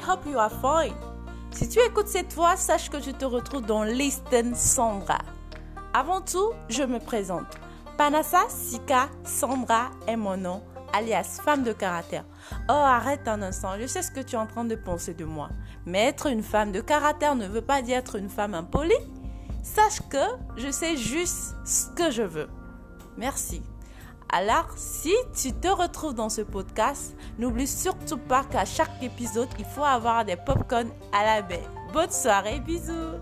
hope you are fine. Si tu écoutes cette voix, sache que je te retrouve dans Listen Sandra. Avant tout, je me présente. Panassa Sika Sandra est mon nom, alias femme de caractère. Oh, arrête un instant, je sais ce que tu es en train de penser de moi. Mais être une femme de caractère ne veut pas dire être une femme impolie. Sache que je sais juste ce que je veux. Merci. Alors, si tu te retrouves dans ce podcast, n'oublie surtout pas qu'à chaque épisode, il faut avoir des popcorn à la baie. Bonne soirée, bisous